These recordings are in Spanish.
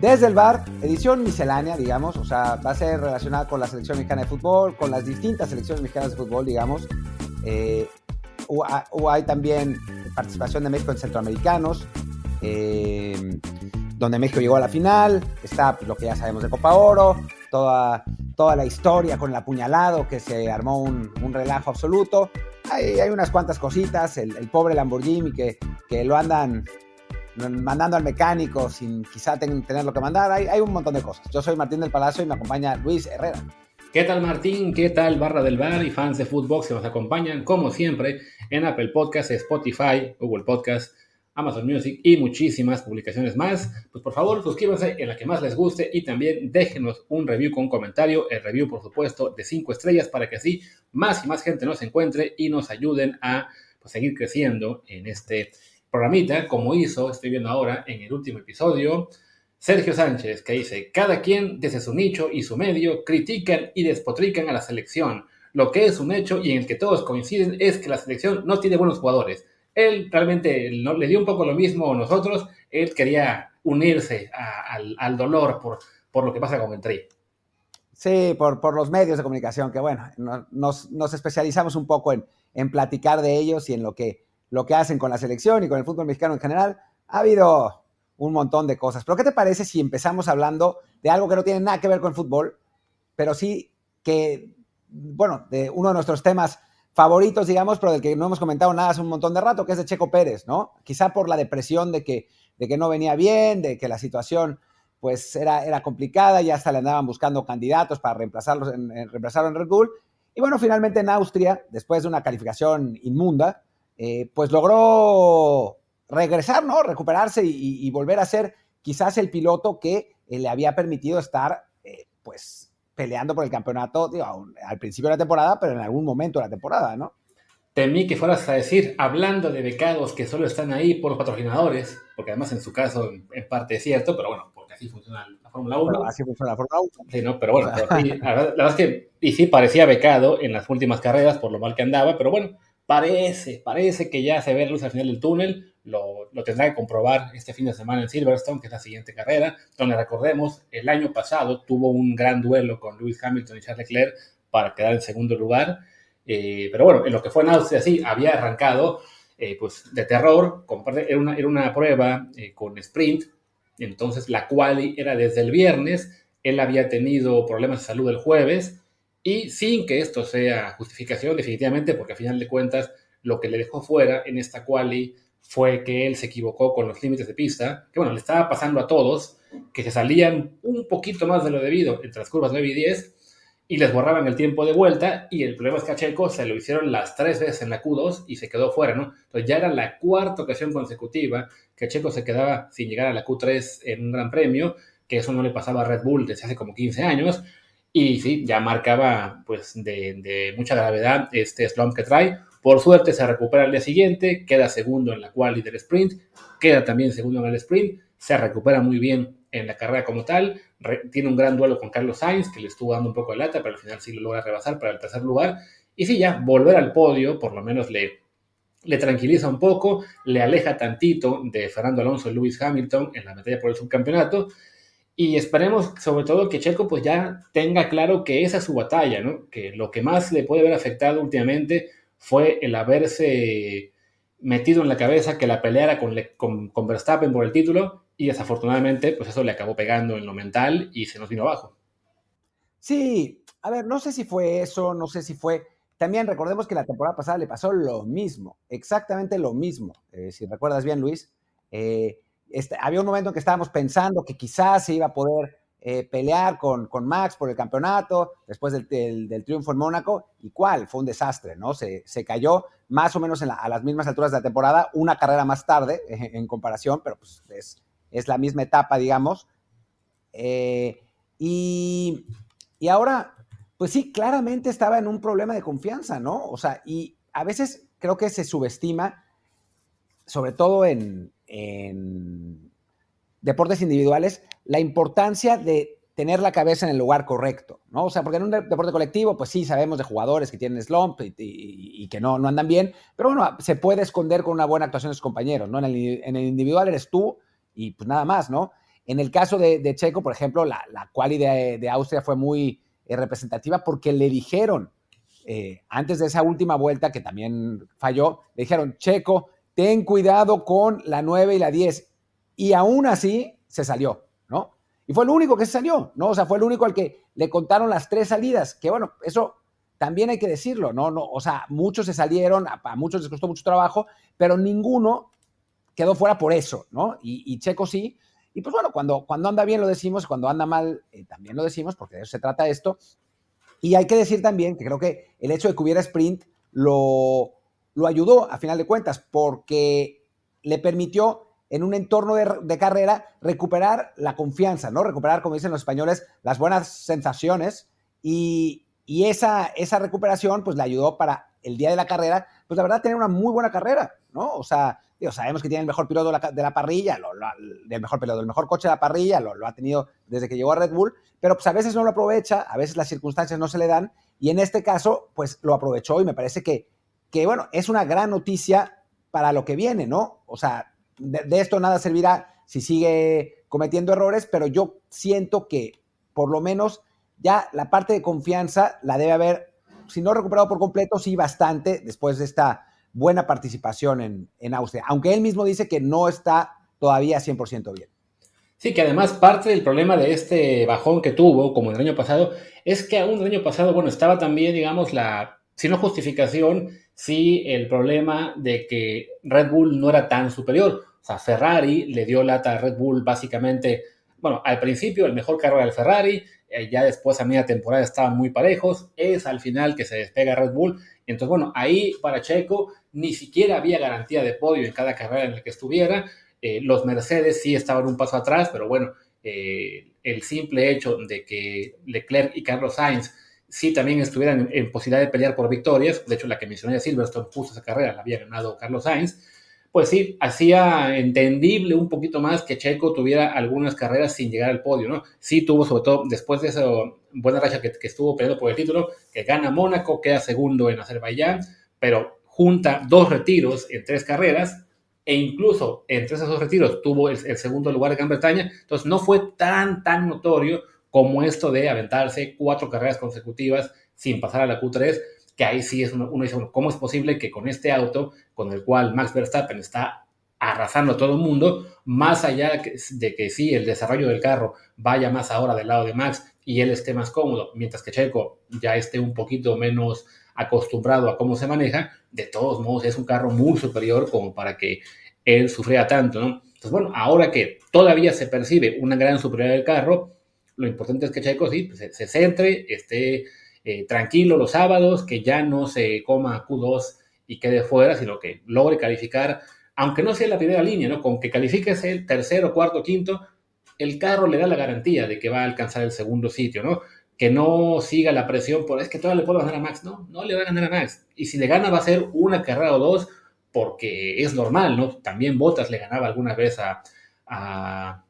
Desde el bar, edición miscelánea, digamos, o sea, va a ser relacionada con la selección mexicana de fútbol, con las distintas selecciones mexicanas de fútbol, digamos. Eh, hubo- hay también participación de México en centroamericanos, eh, donde México llegó a la final. Está pues, lo que ya sabemos de Copa Oro, toda, toda la historia con el apuñalado, que se armó un, relajo absoluto. Hay, hay unas cuantas cositas, el, el pobre Lamborghini que, que lo andan mandando al mecánico sin quizá ten- tener lo que mandar. Hay, un montón de cosas. Yo soy Martín del Palacio y me acompaña Luis Herrera. ¿Qué tal Martín? ¿Qué tal Barra del Bar y fans de Footbox que nos acompañan como siempre en Apple Podcasts, Spotify, Google Podcasts, Amazon Music y muchísimas publicaciones más? Pues por favor suscríbanse en la que más les guste y también déjenos un review con comentario, el review por supuesto de 5 estrellas para que así más y más gente nos encuentre y nos ayuden a pues, seguir creciendo en este programita como hizo, estoy viendo ahora en el último episodio, Sergio Sánchez, que dice, cada quien desde su nicho y su medio critican y despotrican a la selección. Lo que es un hecho y en el que todos coinciden es que la selección no tiene buenos jugadores. Él realmente no, le dio un poco lo mismo a nosotros, él quería unirse al, al dolor por, por lo que pasa con el Tri. Sí, por, por los medios de comunicación, que bueno, no- nos, nos especializamos un poco en, en platicar de ellos y en lo que, lo que hacen con la selección y con el fútbol mexicano en general. Ha habido un montón de cosas. Pero ¿qué te parece si empezamos hablando de algo que no tiene nada que ver con el fútbol, pero sí que, bueno, de uno de nuestros temas favoritos, digamos, pero del que no hemos comentado nada hace un montón de rato, que es de Checo Pérez, ¿no? Quizá por la depresión de que, de que no venía bien, de que la situación pues era, era complicada y hasta le andaban buscando candidatos para reemplazarlos reemplazarlo en Red Bull. Y bueno, finalmente en Austria, después de una calificación inmunda, eh, pues logró regresar, ¿no? Recuperarse y, volver a ser quizás el piloto que eh, le había permitido estar, eh, pues, peleando por el campeonato, digo, al principio de la temporada, pero en algún momento de la temporada, ¿no? Temí que fueras a decir, hablando de becados que solo están ahí por los patrocinadores, porque además en su caso en, en parte es cierto, pero bueno, porque así funciona la Fórmula 1. Pero así funciona la Fórmula 1. Sí, no, pero bueno, pero sí, la, verdad, la verdad es que, y sí, parecía becado en las últimas carreras por lo mal que andaba, pero bueno, parece, parece que ya se ve luz al final del túnel, lo, lo tendrá que comprobar este fin de semana en Silverstone, que es la siguiente carrera, donde recordemos, el año pasado tuvo un gran duelo con Lewis Hamilton y Charles Leclerc para quedar en segundo lugar, eh, pero bueno, en lo que fue en Austria, sí, había arrancado eh, pues de terror, era, una, prueba eh, con sprint, entonces la quali era desde el viernes, él había tenido problemas de salud el jueves y sin que esto sea justificación definitivamente, porque a final de cuentas lo que le dejó fuera en esta quali fue que él se equivocó con los límites de pista, que bueno, le estaba pasando a todos, que se salían un poquito más de lo debido entre las curvas 9 y 10 y les borraban el tiempo de vuelta y el problema es que a Checo se lo hicieron las tres veces en la Q2 y se quedó fuera, ¿no? Entonces ya era la cuarta ocasión consecutiva que Checo se quedaba sin llegar a la Q3 en un gran premio, que eso no le pasaba a Red Bull desde hace como 15 años y sí, ya marcaba pues de, mucha gravedad este slump que trae. Por suerte se recupera el día siguiente, queda segundo en la quali del sprint, queda también segundo en el sprint, se recupera muy bien en la carrera como tal, tiene un gran duelo con Carlos Sainz, que le estuvo dando un poco de lata, pero al final sí lo logra rebasar para el tercer lugar. Y sí, ya volver al podio, por lo menos le, le tranquiliza un poco, le aleja tantito de Fernando Alonso y Lewis Hamilton en la batalla por el subcampeonato. Y esperemos sobre todo que Checo pues ya tenga claro que esa es su batalla, ¿no? Que lo que más le puede haber afectado últimamente fue el haberse metido en la cabeza que la peleara con, con, con Verstappen por el título y desafortunadamente pues eso le acabó pegando en lo mental y se nos vino abajo. Sí, a ver, no sé si fue eso, no sé si fue... También recordemos que la temporada pasada le pasó lo mismo, exactamente lo mismo. Eh, si recuerdas bien, Luis, eh, este, había un momento en que estábamos pensando que quizás se iba a poder eh, pelear con, con, Max por el campeonato después del, del, triunfo en Mónaco. ¿Y cuál? Fue un desastre, ¿no? Se, se cayó más o menos la, a las mismas alturas de la temporada, una carrera más tarde en, en comparación, pero pues es, es, la misma etapa, digamos. y, y ahora pues sí, claramente estaba en un problema de confianza, ¿no? O sea, y a veces creo que se subestima, sobre todo en, deportes individuales, la importancia de tener la cabeza en el lugar correcto, ¿no? O sea, porque en un deporte colectivo, pues sí, sabemos de jugadores que tienen slump y, que no, no, andan bien, pero bueno, se puede esconder con una buena actuación de sus compañeros, ¿no? En el, individual eres tú y pues nada más, ¿no? En el caso de, Checo, por ejemplo, la, la de Austria fue muy, eh, representativa porque le dijeron, eh, antes de esa última vuelta que también falló, le dijeron, Checo, ten cuidado con la 9 y la 10. Y aún así se salió, ¿no? Y fue el único que se salió, ¿no? O sea, fue el único al que le contaron las tres salidas, que bueno, eso también hay que decirlo, ¿no? no o sea, muchos se salieron, a, muchos les costó mucho trabajo, pero ninguno quedó fuera por eso, ¿no? y Checo sí, y pues bueno, cuando, cuando anda bien lo decimos, cuando anda mal eh, también lo decimos, porque de eso se trata esto. Y hay que decir también que creo que el hecho de que hubiera sprint lo, lo ayudó a final de cuentas, porque le permitió en un entorno de, carrera recuperar la confianza, ¿no? Recuperar, como dicen los españoles, las buenas sensaciones y, y esa, esa recuperación pues le ayudó para el día de la carrera, pues la verdad tener una muy buena carrera, ¿no? O sea, sabemos que tiene el mejor piloto de la, parrilla, lo, el mejor piloto, el mejor coche de la parrilla, lo, ha tenido desde que llegó a Red Bull, pero pues a veces no lo aprovecha, a veces las circunstancias no se le dan, y en este caso, pues lo aprovechó y me parece que, que bueno, es una gran noticia para lo que viene, ¿no? O sea, de, esto nada servirá si sigue cometiendo errores, pero yo siento que por lo menos ya la parte de confianza la debe haber, si no recuperado por completo, sí bastante después de esta buena participación en, en Austria, aunque él mismo dice que no está todavía 100% bien. Sí, que además parte del problema de este bajón que tuvo, como el año pasado, es que aún el año pasado, bueno, estaba también, digamos, la, si no justificación, sí el problema de que Red Bull no era tan superior. O sea, Ferrari le dio lata a Red Bull básicamente, bueno, al principio el mejor carro era el Ferrari, eh, ya después a media temporada estaban muy parejos, es al final que se despega Red Bull. Entonces, bueno, ahí para Checo ni siquiera había garantía de podio en cada carrera en la que estuviera. Eh, los Mercedes sí estaban un paso atrás, pero bueno, eh, el simple hecho de que Leclerc y Carlos Sainz sí también estuvieran en, posibilidad de pelear por victorias, de hecho la que mencioné de Silverstone justo esa carrera la había ganado Carlos Sainz, pues sí, hacía entendible un poquito más que Checo tuviera algunas carreras sin llegar al podio, ¿no? Sí tuvo, sobre todo después de esa buena racha que, que estuvo peleando por el título, que gana Mónaco, queda segundo en Azerbaiyán, pero junta dos retiros en tres carreras e incluso entre esos dos retiros tuvo el, segundo lugar de Gran Bretaña, entonces no fue tan, tan notorio como esto de aventarse cuatro carreras consecutivas sin pasar a la Q3, que ahí sí es uno, uno dice, ¿cómo es posible que con este auto, con el cual Max Verstappen está arrasando a todo el mundo, más allá de que sí, el desarrollo del carro vaya más ahora del lado de Max y él esté más cómodo, mientras que Checo ya esté un poquito menos acostumbrado a cómo se maneja, de todos modos es un carro muy superior como para que él sufriera tanto, ¿no? Entonces, bueno, ahora que todavía se percibe una gran superioridad del carro, lo importante es que Checo sí, pues, se, centre, esté eh, tranquilo los sábados, que ya no se coma Q2 y quede fuera, sino que logre calificar, aunque no sea la primera línea, ¿no? Con que califique el tercero, cuarto, quinto, el carro le da la garantía de que va a alcanzar el segundo sitio, ¿no? que no siga la presión por es que todavía le puedo ganar a Max. No, no le va a ganar a Max. Y si le gana va a ser una carrera o dos porque es normal, ¿no? También Bottas le ganaba alguna vez a, a,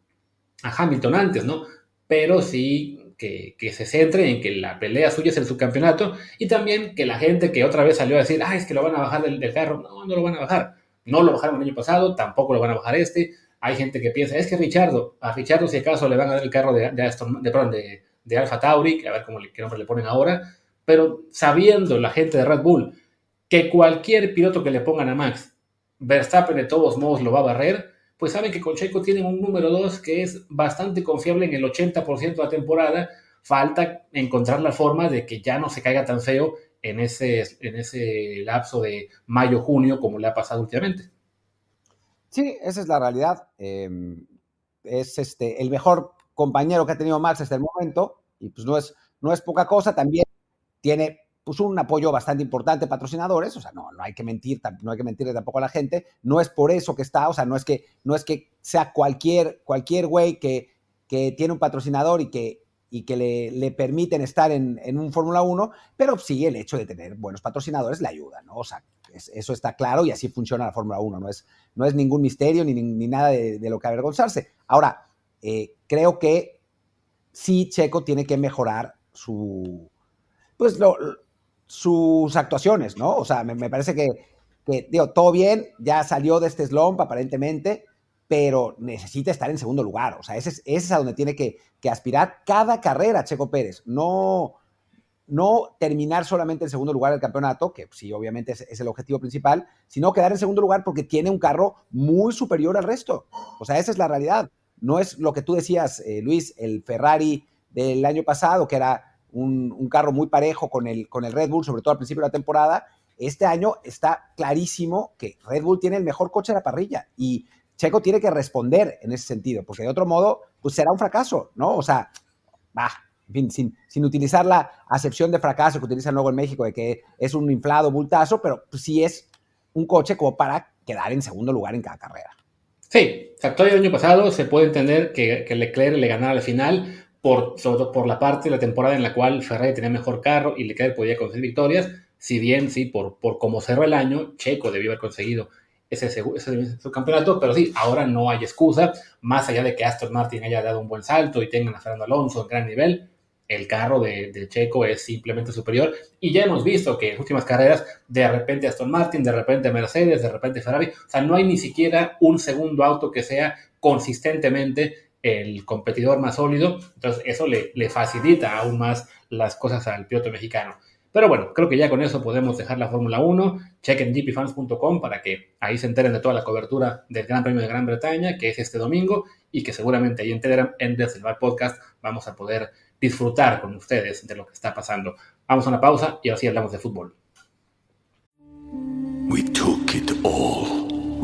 Hamilton antes, ¿no? Pero sí que, se centre en que la pelea suya es el subcampeonato y también que la gente que otra vez salió a decir, ah, es que lo van a bajar del, carro, no, no lo van a bajar. No lo bajaron el año pasado, tampoco lo van a bajar este. hay gente que piensa, es que Richardo, a Richardo si acaso le van a dar el carro de, de, de, de, de Alfa Tauri, a ver cómo qué nombre le ponen ahora, pero sabiendo la gente de Red Bull que cualquier piloto que le pongan a Max, Verstappen de todos modos lo va a barrer, pues saben que con Checo tienen un número 2 que es bastante confiable en el 80% de la temporada. Falta encontrar la forma de que ya no se caiga tan feo en ese, en ese lapso de mayo-junio como le ha pasado últimamente. Sí, esa es la realidad. Em, es este, el mejor compañero que ha tenido Max hasta el momento y pues no es, no es poca cosa. También tiene pues un apoyo bastante importante, patrocinadores, o sea, no, no hay que mentir, no hay que mentirle tampoco a la gente, no es por eso que está, o sea, no es que, no es que sea cualquier, cualquier güey que, que tiene un patrocinador y que, y que le, le permiten estar en, en un Fórmula 1, pero sí el hecho de tener buenos patrocinadores le ayuda, ¿no? O sea, es, eso está claro y así funciona la Fórmula 1, no es, no es ningún misterio ni, ni nada de, de, lo que avergonzarse. Ahora, eh, creo que sí Checo tiene que mejorar su, pues lo, sus actuaciones, ¿no? O sea, me, parece que, que, digo, todo bien, ya salió de este slump aparentemente, pero necesita estar en segundo lugar. O sea, ese es, ese es a donde tiene que, aspirar cada carrera Checo Pérez. No, no terminar solamente en segundo lugar del campeonato, que sí, obviamente es, es, el objetivo principal, sino quedar en segundo lugar porque tiene un carro muy superior al resto. O sea, esa es la realidad. No es lo que tú decías, eh, Luis, el Ferrari del año pasado, que era un, carro muy parejo con el, con el Red Bull, sobre todo al principio de la temporada. Este año está clarísimo que Red Bull tiene el mejor coche de la parrilla y Checo tiene que responder en ese sentido, porque de otro modo, pues será un fracaso, ¿no? O sea, bah, sin, sin, utilizar la acepción de fracaso que utilizan luego en México, de que es un inflado bultazo, pero pues, sí es un coche como para quedar en segundo lugar en cada carrera. Sí, o el año pasado se puede entender que, que Leclerc le ganara al final, por, sobre todo por la parte de la temporada en la cual Ferrari tenía mejor carro y Leclerc podía conseguir victorias, si bien sí, por, por cómo cerró el año, Checo debió haber conseguido ese, ese, ese campeonato, pero sí, ahora no hay excusa, más allá de que Aston Martin haya dado un buen salto y tengan a Fernando Alonso en gran nivel, el carro de, de, Checo es simplemente superior. Y ya hemos visto que en últimas carreras, de repente Aston Martin, de repente Mercedes, de repente Ferrari, o sea, no hay ni siquiera un segundo auto que sea consistentemente el competidor más sólido, entonces eso le, le, facilita aún más las cosas al piloto mexicano. Pero bueno, creo que ya con eso podemos dejar la Fórmula 1. Chequen gpfans.com para que ahí se enteren de toda la cobertura del Gran Premio de Gran Bretaña, que es este domingo, y que seguramente ahí en Telegram, en Reservar Podcast, vamos a poder disfrutar con ustedes de lo que está pasando. Vamos a una pausa y así hablamos de fútbol. We took it all.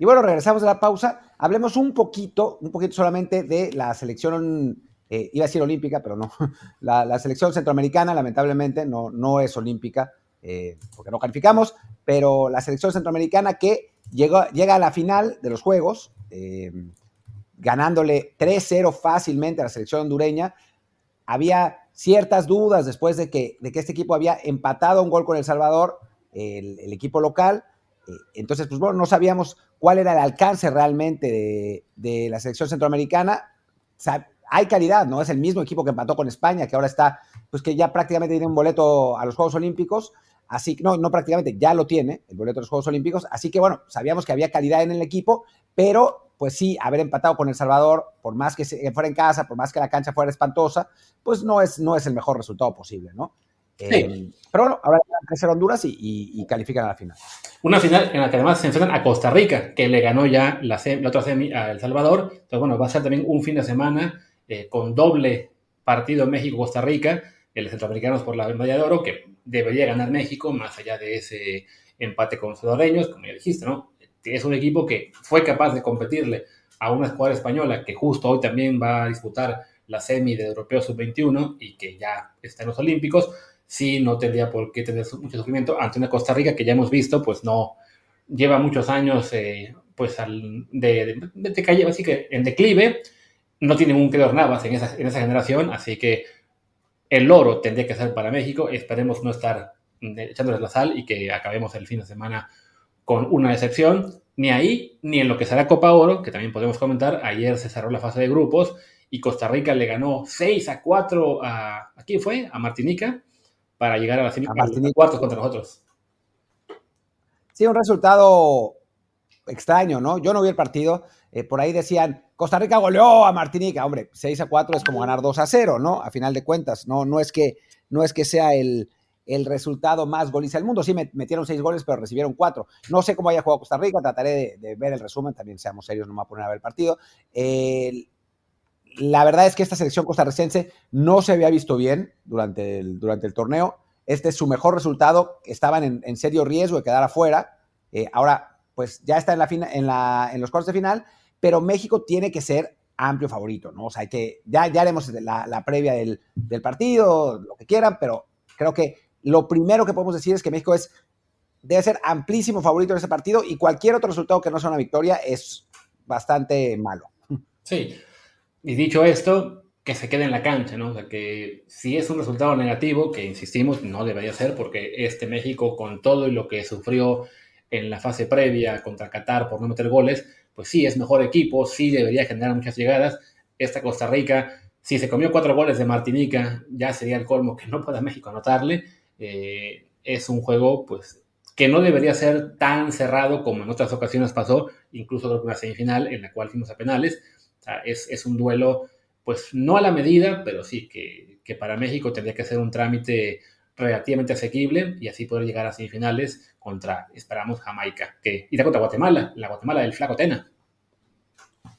Y bueno, regresamos de la pausa. Hablemos un poquito, un poquito solamente de la selección, eh, iba a decir olímpica, pero no. La, selección centroamericana, lamentablemente, no, no es olímpica, eh, porque no calificamos, pero la selección centroamericana que llegó, llega a la final de los Juegos, eh, ganándole 3-0 fácilmente a la selección hondureña. Había ciertas dudas después de que, de que este equipo había empatado un gol con El Salvador, el equipo local. Entonces, pues bueno, no sabíamos cuál era el alcance realmente de, la selección centroamericana. Hay calidad, ¿no? Es el mismo equipo que empató con España, que ahora está, pues que ya prácticamente tiene un boleto a los Juegos Olímpicos. Así que, no, no prácticamente, ya lo tiene, el boleto a los Juegos Olímpicos. Así que, bueno, sabíamos que había calidad en el equipo, pero pues sí, haber empatado con El Salvador, por más que fuera en casa, por más que la cancha fuera espantosa, pues no es, no es el mejor resultado posible, ¿no? Sí. Eh, pero bueno, ahora crecer Honduras y, y, y, califican a la final. Una final en la que además se enfrentan a Costa Rica, que le ganó ya la, la otra semi a El Salvador. Entonces, bueno, va a ser también un fin de semana eh, con doble partido México-Costa Rica, el centroamericanos por la medalla de oro, que debería ganar México, más allá de ese empate con los salvadoreños, como ya dijiste, ¿no? Es un equipo que fue capaz de competirle a una escuadra española que justo hoy también va a disputar la semi de Europeo Sub-21 y que ya está en los Olímpicos sí no tendría por qué tener mucho sufrimiento ante una Costa Rica que ya hemos visto, pues no lleva muchos años eh, pues al, de, de, de, calle, así que en declive no tiene un Kedor Navas en esa, en esa generación, así que el oro tendría que ser para México. Esperemos no estar echándoles la sal y que acabemos el fin de semana con una excepción. Ni ahí, ni en lo que será Copa Oro, que también podemos comentar. Ayer se cerró la fase de grupos y Costa Rica le ganó 6 a 4 a. ¿A quién fue? A Martinica, para llegar a la semifinal cuartos contra nosotros. Sí, un resultado extraño, ¿no? Yo no vi el partido. Eh, por ahí decían, Costa Rica goleó a Martinica. Hombre, 6 a 4 es como ganar 2 a 0, ¿no? A final de cuentas, no, no, es, que, no es que sea el, el resultado más goliza del mundo. Sí, metieron seis goles, pero recibieron cuatro. No sé cómo haya jugado Costa Rica, trataré de, ver el resumen, también seamos serios, no me voy a poner a ver el partido. La verdad es que esta selección costarricense no se había visto bien durante el, durante el torneo. Este es su mejor resultado. Estaban en, serio riesgo de quedar afuera. Eh, ahora, pues ya está en, la, en, la, en los cuartos de final, pero México tiene que ser amplio favorito, ¿no? O sea, hay que, ya, ya haremos la, la previa del, del partido, lo que quieran, pero creo que lo primero que podemos decir es que México es, debe ser amplísimo favorito en ese partido y cualquier otro resultado que no sea una victoria es bastante malo. Sí, y dicho esto, que se quede en la cancha, ¿no? O sea, que si es un resultado negativo, que insistimos, no debería ser, porque este México, con todo y lo que sufrió en la fase previa contra Qatar por no meter goles, pues sí es mejor equipo, sí debería generar muchas llegadas. Esta Costa Rica, si se comió cuatro goles de Martinica, ya sería el colmo que no pueda México anotarle. Eh, es un juego pues que no debería ser tan cerrado como en otras ocasiones pasó, incluso creo que una semifinal en la cual fuimos a penales. Es, un duelo, pues no a la medida, pero sí que, para México tendría que ser un trámite relativamente asequible y así poder llegar a semifinales contra, esperamos, Jamaica, que irá contra Guatemala, la Guatemala del Flaco Tena.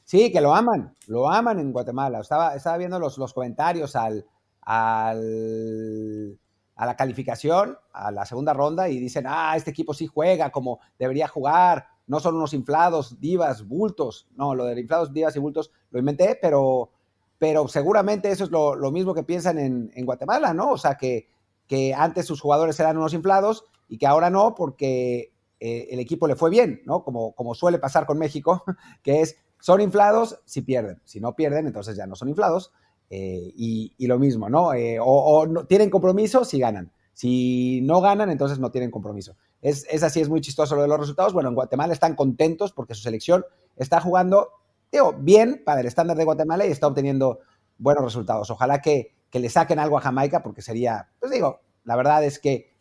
Sí, que lo aman, lo aman en Guatemala. Estaba, estaba viendo los, los comentarios al, al a la calificación, a la segunda ronda, y dicen, ah, este equipo sí juega como debería jugar, no son unos inflados, divas, bultos. No, lo de inflados, divas y bultos lo inventé, pero, pero seguramente eso es lo, mismo que piensan en, Guatemala, ¿no? O sea, que, que antes sus jugadores eran unos inflados y que ahora no, porque eh, el equipo le fue bien, ¿no? Como, como suele pasar con México, que es, son inflados si pierden. Si no pierden, entonces ya no son inflados. Eh, y, lo mismo, ¿no? Eh, o, no, tienen compromiso si ganan. Si no ganan, entonces no tienen compromiso. Es, así, es muy chistoso lo de los resultados. Bueno, en Guatemala están contentos porque su selección está jugando, digo, bien para el estándar de Guatemala y está obteniendo buenos resultados. Ojalá que, le saquen algo a Jamaica porque sería, pues digo, la verdad es que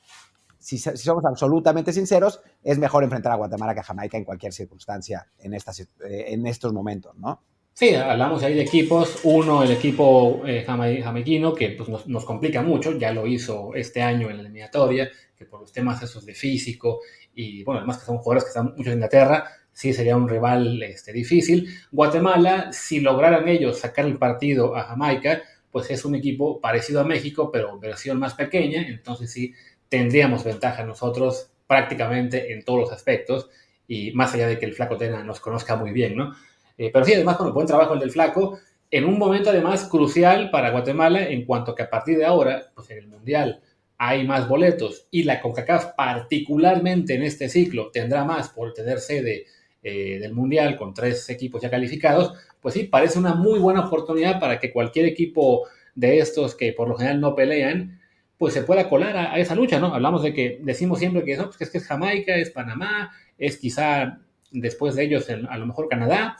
si, somos absolutamente sinceros, es mejor enfrentar a Guatemala que a Jamaica en cualquier circunstancia en, estas, eh, en estos momentos, ¿no? Sí, hablamos ahí de equipos. Uno, el equipo eh, jamaiquino, que pues, nos, complica mucho, ya lo hizo este año en la eliminatoria, que por los temas esos de físico y, bueno, además que son jugadores que están mucho en Inglaterra, sí sería un rival este, difícil. Guatemala, si lograran ellos sacar el partido a Jamaica, pues es un equipo parecido a México, pero versión más pequeña, entonces sí tendríamos ventaja nosotros prácticamente en todos los aspectos, y más allá de que el Flaco Tena nos conozca muy bien, ¿no? Eh, pero sí, además, con el buen trabajo el del Flaco, en un momento además crucial para Guatemala, en cuanto que a partir de ahora, pues en el Mundial hay más boletos y la CONCACAF, particularmente en este ciclo, tendrá más por tener sede eh, del Mundial con tres equipos ya calificados, pues sí, parece una muy buena oportunidad para que cualquier equipo de estos que por lo general no pelean, pues se pueda colar a, esa lucha, ¿no? Hablamos de que decimos siempre que, no, pues que es Jamaica, es Panamá, es quizá después de ellos a lo mejor Canadá,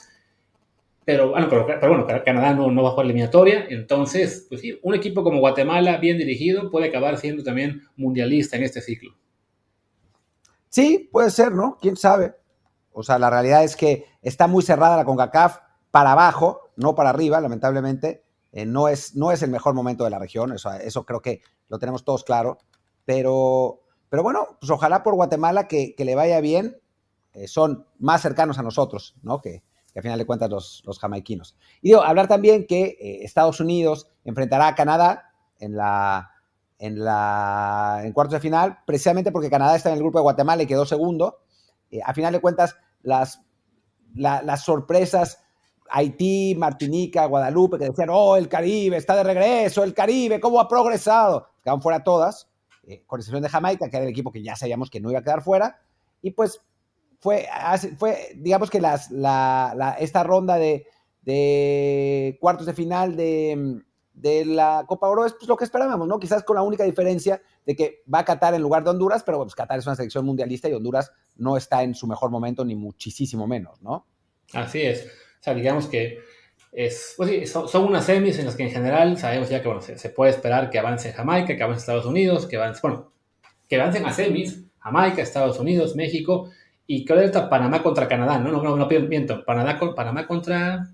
pero, bueno, pero, bueno, Canadá no, no va a jugar eliminatoria, entonces, pues sí, un equipo como Guatemala, bien dirigido, puede acabar siendo también mundialista en este ciclo. Sí, puede ser, ¿no? ¿Quién sabe? O sea, la realidad es que está muy cerrada la CONCACAF para abajo, no para arriba, lamentablemente. Eh, no, es, no es el mejor momento de la región, eso, eso creo que lo tenemos todos claro. Pero, pero bueno, pues ojalá por Guatemala que, le vaya bien. Eh, son más cercanos a nosotros, ¿no? Que, que al final de cuentas los, los jamaiquinos. Y digo, hablar también que eh, Estados Unidos enfrentará a Canadá en la en la en cuartos de final, precisamente porque Canadá está en el grupo de Guatemala y quedó segundo. Eh, a final de cuentas, las, las sorpresas, Haití, Martinica, Guadalupe, que decían, oh, el Caribe está de regreso, el Caribe, ¿cómo ha progresado? Quedaron fuera todas, eh, con excepción de Jamaica, que era el equipo que ya sabíamos que no iba a quedar fuera. Y pues fue, fue digamos que las, esta ronda de, de cuartos de final de, de la Copa Oro es pues, lo que esperábamos, ¿no? Quizás con la única diferencia de que va a Qatar en lugar de Honduras, pero pues Qatar es una selección mundialista y Honduras no está en su mejor momento, ni muchísimo menos, ¿no? Así es. O sea, digamos que es, pues sí, son, unas semis en las que en general sabemos ya que bueno, se, puede esperar que avance Jamaica, que avance Estados Unidos, que avance, bueno, que avancen a semis, Jamaica, Estados Unidos, México, y que ahora Panamá contra Canadá, ¿no? No, no, no, miento, Panamá, Panamá contra...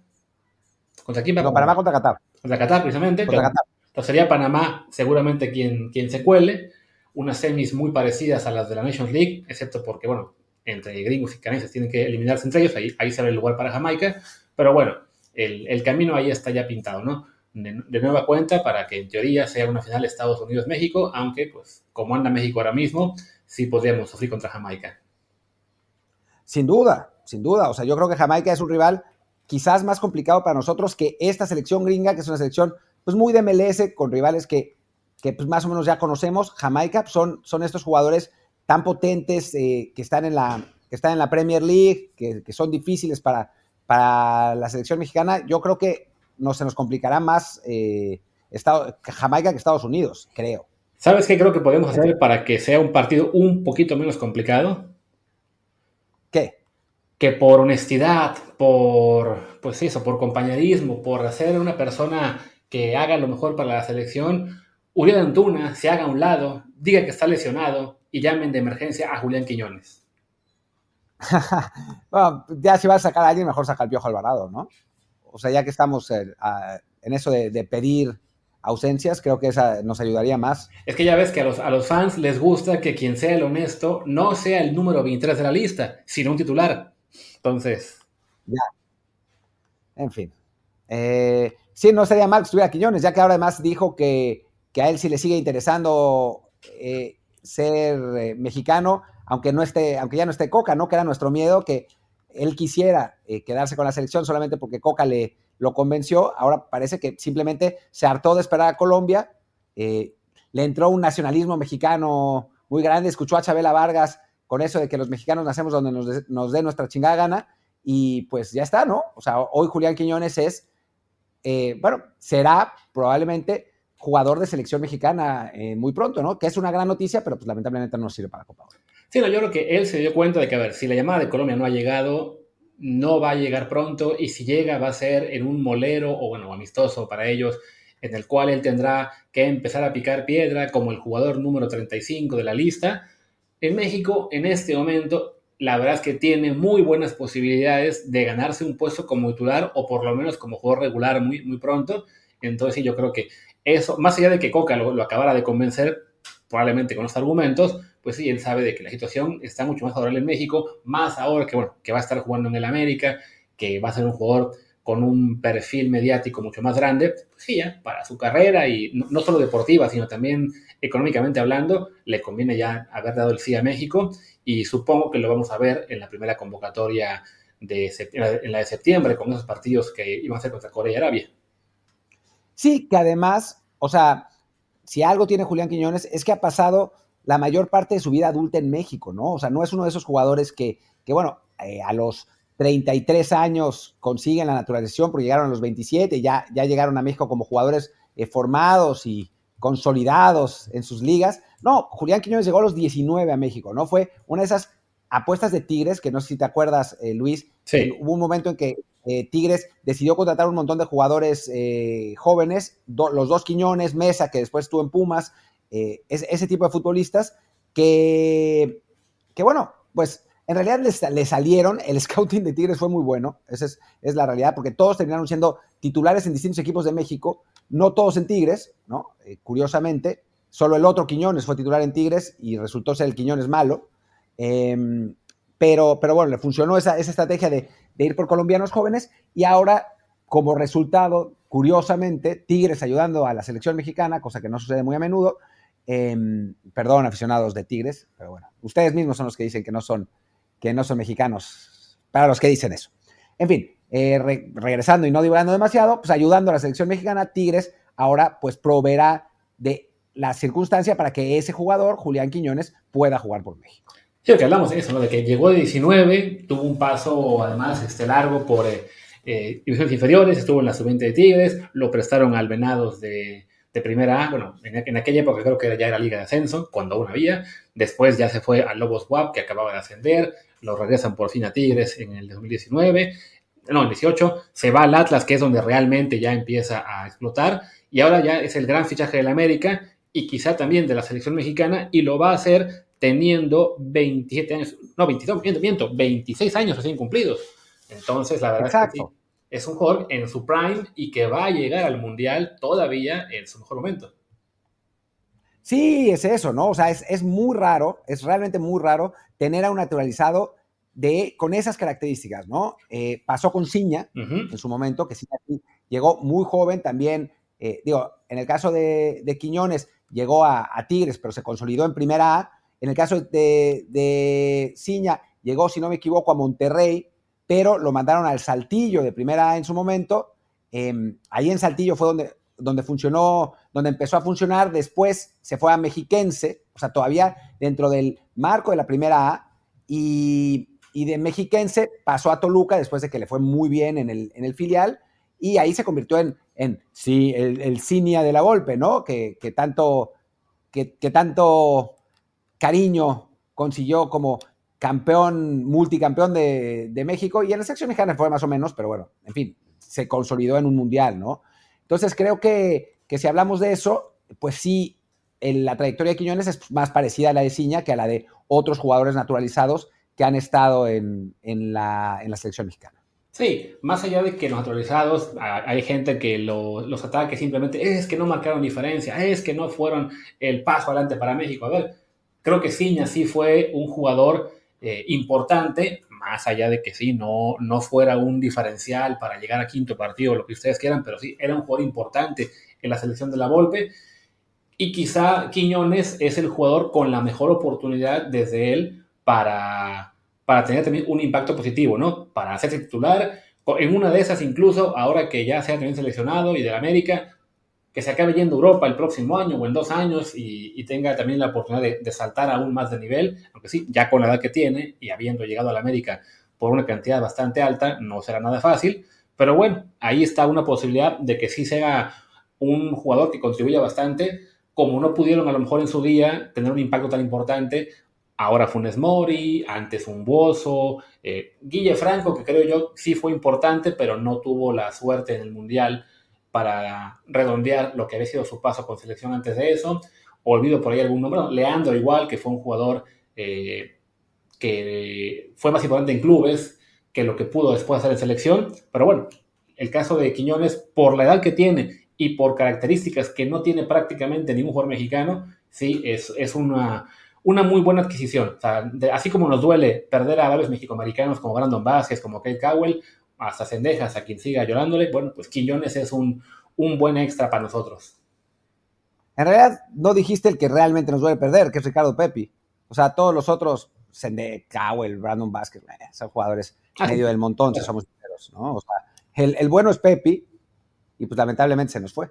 ¿Contra quién va? No, Panamá contra Qatar. Contra Qatar, precisamente. Contra Qatar. Entonces sería Panamá seguramente quien, quien se cuele. Unas semis muy parecidas a las de la Nations League, excepto porque, bueno, entre gringos y canadienses tienen que eliminarse entre ellos, ahí, ahí se el lugar para Jamaica. Pero bueno, el, el camino ahí está ya pintado, ¿no? De, nueva cuenta para que en teoría sea una final Estados Unidos-México, aunque, pues, como anda México ahora mismo, sí podríamos sufrir contra Jamaica. Sin duda, sin duda. O sea, yo creo que Jamaica es un rival quizás más complicado para nosotros que esta selección gringa, que es una selección pues muy de MLS, con rivales que, que pues, más o menos ya conocemos. Jamaica pues, son, son estos jugadores tan potentes eh, que, están en la, que están en la Premier League, que, que, son difíciles para, para la selección mexicana. Yo creo que no se nos complicará más eh, Estado, Jamaica que Estados Unidos, creo. ¿Sabes qué creo que podemos hacer para que sea un partido un poquito menos complicado? ¿Qué? Que por honestidad, por pues eso, por compañerismo, por hacer una persona que haga lo mejor para la selección, Uriel Antuna se haga a un lado, diga que está lesionado y llamen de emergencia a Julián Quiñones. ya si vas a sacar a alguien, mejor saca al Piojo Alvarado, ¿no? O sea, ya que estamos en, eso de, pedir ausencias, creo que esa nos ayudaría más. Es que ya ves que a los, a los fans les gusta que quien sea el honesto no sea el número 23 de la lista, sino un titular. Entonces. Ya. En fin. Eh, sí, no sería mal que estuviera Quiñones, ya que ahora además dijo que, a él sí le sigue interesando eh, ser eh, mexicano, aunque, no esté, aunque ya no esté Coca, ¿no? Que era nuestro miedo, que él quisiera eh, quedarse con la selección solamente porque Coca le lo convenció. Ahora parece que simplemente se hartó de esperar a Colombia. le entró un nacionalismo mexicano muy grande, escuchó a Chabela Vargas con eso de que los mexicanos nacemos donde nos, dé nuestra chingada gana y pues ya está, ¿no? O sea, hoy Julián Quiñones es eh, bueno, será probablemente jugador de selección mexicana eh, muy pronto, ¿no? Que es una gran noticia, pero pues lamentablemente no sirve para Copa. Sí, no, yo creo que él se dio cuenta de que, a ver, si la llamada de Colombia no ha llegado, no va a llegar pronto, y si llega va a ser en un molero o, bueno, amistoso para ellos, en el cual él tendrá que empezar a picar piedra como el jugador número 35 de la lista. En México, en este momento, la verdad es que tiene muy buenas posibilidades de ganarse un puesto como titular o por lo menos como jugador regular muy, muy pronto. Entonces yo creo que eso, más allá de que Coca lo, acabara de convencer, probablemente con los argumentos, pues sí, él sabe de que la situación está mucho más favorable en México, más ahora que, bueno, que va a estar jugando en el América, que va a ser un jugador con un perfil mediático mucho más grande, pues sí, ya, para su carrera y no, solo deportiva, sino también económicamente hablando, le conviene ya haber dado el sí a México y supongo que lo vamos a ver en la primera convocatoria de en la de septiembre con esos partidos que iban a ser contra Corea y Arabia. Sí, que además, o sea, si algo tiene Julián Quiñones es que ha pasado la mayor parte de su vida adulta en México, ¿no? O sea, no es uno de esos jugadores que, que bueno, eh, a los 33 años consiguen la naturalización porque llegaron a los 27, ya, ya llegaron a México como jugadores eh, formados y, consolidados en sus ligas. No, Julián Quiñones llegó a los 19 a México, ¿no? Fue una de esas apuestas de Tigres, que no sé si te acuerdas, eh, Luis. Sí. hubo un momento en que eh, Tigres decidió contratar un montón de jugadores eh, jóvenes, los dos Quiñones, Mesa, que después estuvo en Pumas, ese tipo de futbolistas que, que bueno, pues en realidad les, salieron, el scouting de Tigres fue muy bueno, esa es, es, la realidad, porque todos terminaron siendo titulares en distintos equipos de México, no todos en Tigres, ¿no? Eh, curiosamente, solo el otro Quiñones fue titular en Tigres y resultó ser el Quiñones malo. Em, pero, pero bueno, le funcionó esa, estrategia de, ir por colombianos jóvenes y ahora, como resultado, curiosamente, Tigres ayudando a la selección mexicana, cosa que no sucede muy a menudo. Em, perdón, aficionados de Tigres, pero bueno, ustedes mismos son los que dicen que no son, que no son mexicanos, para los que dicen eso. En fin, eh, regresando y no divulgando demasiado, pues ayudando a la selección mexicana, Tigres ahora pues proveerá de la circunstancia para que ese jugador, Julián Quiñones, pueda jugar por México. Sí, hablamos de eso, ¿no? De que llegó de 19, tuvo un paso además este, largo por, eh, eh, divisiones inferiores, estuvo en la sub-20 de Tigres, lo prestaron al Venados de, de primera A, bueno, en, aquella época creo que ya era Liga de Ascenso, cuando aún había, después ya se fue al Lobos WAP, que acababa de ascender, lo regresan por fin a Tigres en el 2019, no, en 18, se va al Atlas, que es donde realmente ya empieza a explotar, y ahora ya es el gran fichaje del América, y quizá también de la selección mexicana, y lo va a hacer teniendo 27 años, no, 22, miento, miento 26 años recién cumplidos. Entonces, la verdad es que es un jugador en su prime y que va a llegar al Mundial todavía en su mejor momento. Sí, es eso, ¿no? O sea, es, muy raro, es realmente muy raro tener a un naturalizado de, con esas características, ¿no? Eh, pasó con Ciña en su momento, que Ciña llegó muy joven también, eh, digo, en el caso de, Quiñones llegó a, Tigres, pero se consolidó en primera A. En el caso de, de Ciña, llegó, si no me equivoco, a Monterrey, pero lo mandaron al Saltillo de primera en su momento. Em, ahí en Saltillo fue donde, donde funcionó, donde empezó a funcionar. Después se fue a Mexiquense, o sea, todavía dentro del marco de la primera A. Y, de Mexiquense pasó a Toluca después de que le fue muy bien en el, en el filial. Y ahí se convirtió en, en sí, el, el Cinia de la Volpe, ¿no? Que, tanto, que, que tanto cariño consiguió como campeón, multicampeón de, México, y en la sección mexicana fue más o menos, pero bueno, en fin, se consolidó en un mundial, ¿no? Entonces creo que, que si hablamos de eso, pues sí, la trayectoria de Quiñones es más parecida a la de Ciña que a la de otros jugadores naturalizados que han estado en, la, selección mexicana. Sí, más allá de que los naturalizados, hay gente que los ataque simplemente es que no marcaron diferencia, es que no fueron el paso adelante para México. A ver, creo que Ciña sí fue un jugador eh, importante, más allá de que sí, no, no fuera un diferencial para llegar a quinto partido, lo que ustedes quieran, pero sí, era un jugador importante en la selección de la Volpe. Y quizá Quiñones es el jugador con la mejor oportunidad desde él para, para tener también un impacto positivo, ¿no? Para hacerse titular. En una de esas, incluso, ahora que ya sea también seleccionado y del América, que se acabe yendo a Europa el próximo año o en dos años y, tenga también la oportunidad de, saltar aún más de nivel, aunque sí, ya con la edad que tiene y habiendo llegado a la América por una cantidad bastante alta, no será nada fácil, pero bueno, ahí está una posibilidad de que sí sea un jugador que contribuya bastante, como no pudieron a lo mejor en su día tener un impacto tan importante, ahora Funes Mori, antes un Bozo, eh, Guille Franco, que creo yo sí fue importante, pero no tuvo la suerte en el Mundial para redondear lo que había sido su paso con selección antes de eso. Olvido por ahí algún nombre. Leandro igual, que fue un jugador eh, que fue más importante en clubes que lo que pudo después hacer en selección. Pero bueno, el caso de Quiñones, por la edad que tiene y por características que no tiene prácticamente ningún jugador mexicano, sí, es, es una, una muy buena adquisición. así como nos duele perder a varios mexicoamericanos como Brandon Vázquez, como Kate Cowell, hasta Cendejas, a quien siga llorándole, bueno, pues Quiñones es un, un buen extra para nosotros. En realidad, no dijiste el que realmente nos duele perder, que es Ricardo Pepi. O sea, todos los otros, Sende, el Brandon Vázquez, eh, son jugadores ah, medio del montón, si somos sinceros, ¿no? O sea, el, bueno es Pepi, y pues lamentablemente se nos fue.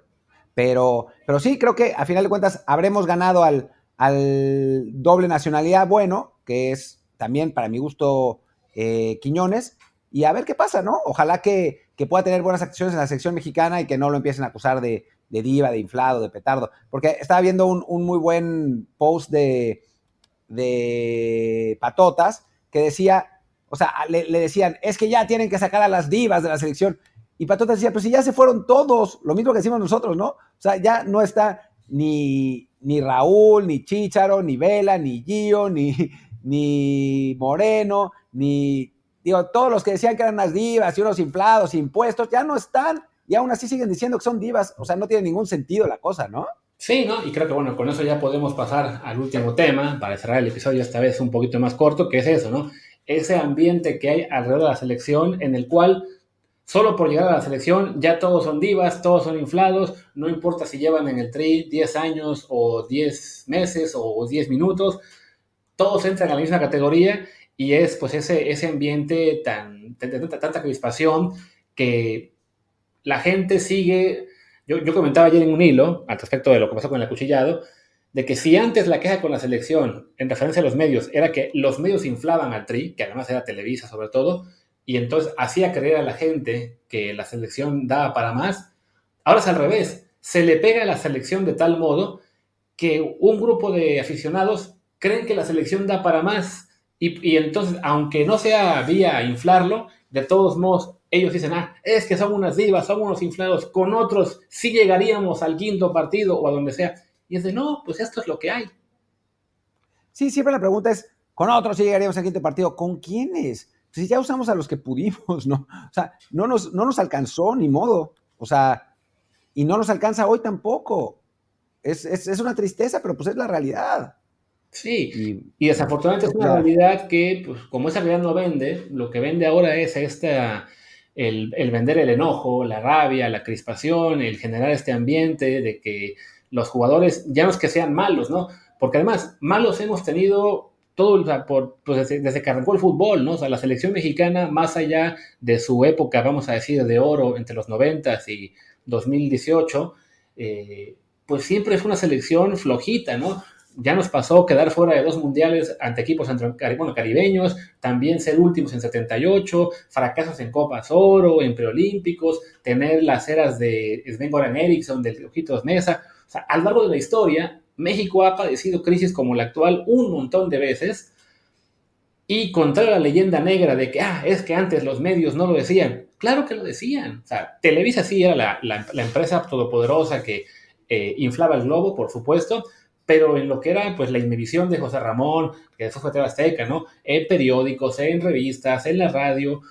Pero, pero sí, creo que a final de cuentas habremos ganado al, al doble nacionalidad bueno, que es también para mi gusto eh, Quiñones, y a ver qué pasa, ¿no? Ojalá que, pueda tener buenas acciones en la sección mexicana y que no lo empiecen a acusar de, diva, de inflado, de petardo. Porque estaba viendo un, muy buen post de, de Patotas que decía, o sea, le, decían, es que ya tienen que sacar a las divas de la selección. Y Patotas decía, pues si ya se fueron todos, lo mismo que decimos nosotros, ¿no? O sea, ya no está ni, ni Raúl, ni Chícharo, ni Vela, ni Gio, ni, ni Moreno, ni Digo, todos los que decían que eran unas divas y unos inflados, impuestos, ya no están y aún así siguen diciendo que son divas. O sea, no tiene ningún sentido la cosa, ¿no? Sí, ¿no? Y creo que bueno, con eso ya podemos pasar al último tema para cerrar el episodio esta vez un poquito más corto, que es eso, ¿no? Ese ambiente que hay alrededor de la selección en el cual solo por llegar a la selección ya todos son divas, todos son inflados, no importa si llevan en el tri 10 años o 10 meses o 10 minutos, todos entran a la misma categoría y es pues ese, ese ambiente tan, tanta crispación que la gente sigue, yo, yo, comentaba ayer en un hilo al respecto de lo que pasó con el acuchillado, de que si antes la queja con la selección en referencia a los medios era que los medios inflaban al Tri, que además era Televisa sobre todo, y entonces hacía creer a la gente que la selección daba para más. Ahora es al revés, se le pega a la selección de tal modo que un grupo de aficionados creen que la selección da para más y, entonces, aunque no sea vía inflarlo, de todos modos, ellos dicen, ah, es que son unas divas, son unos inflados, con otros sí llegaríamos al quinto partido o a donde sea. Y es de, no, pues esto es lo que hay. Sí, siempre la pregunta es, con otros sí llegaríamos al quinto partido, ¿con quiénes? Pues ya usamos a los que pudimos, ¿no? O sea, no nos, no nos alcanzó, ni modo. O sea, y no nos alcanza hoy tampoco. Es, es una tristeza, pero pues es la realidad. Sí, y, desafortunadamente es una realidad que, pues, como esa realidad no vende, lo que vende ahora es esta, el, vender el enojo, la rabia, la crispación, el generar este ambiente de que los jugadores ya no es que sean malos, ¿no? Porque además, malos hemos tenido todo, por, pues desde, que arrancó el fútbol, ¿no? O sea, la selección mexicana, más allá de su época, vamos a decir, de oro entre los 90 y 2018, eh, pues siempre fue una selección flojita, ¿no? Ya nos pasó quedar fuera de dos mundiales ante equipos bueno, caribeños, también ser últimos en 78, fracasos en Copas Oro, en preolímpicos, tener las eras de Sven Goran Eriksson, del Ojitos Mesa. O sea, a lo largo de la historia, México ha padecido crisis como la actual un montón de veces. Y contra la leyenda negra de que, ah, es que antes los medios no lo decían. Claro que lo decían. O sea, Televisa sí era la, empresa todopoderosa que eh, inflaba el globo, por supuesto, pero en lo que era pues la inmedición de José Ramón, que después fue Azteca, ¿no? En periódicos, en revistas, en la radio,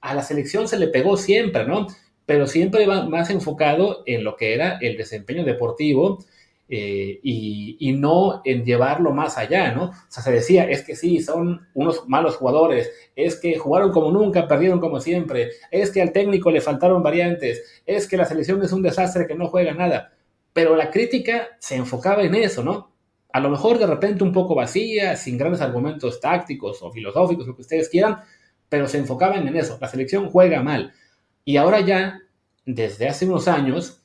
a la selección se le pegó siempre, ¿no? Pero siempre va más enfocado en lo que era el desempeño deportivo eh, y, y, no en llevarlo más allá, ¿no? O sea, se decía, es que sí, son unos malos jugadores, es que jugaron como nunca, perdieron como siempre, es que al técnico le faltaron variantes, es que la selección es un desastre que no juega nada pero la crítica se enfocaba en eso, ¿no? A lo mejor de repente un poco vacía, sin grandes argumentos tácticos o filosóficos, lo que ustedes quieran, pero se enfocaban en eso. La selección juega mal. Y ahora ya, desde hace unos años,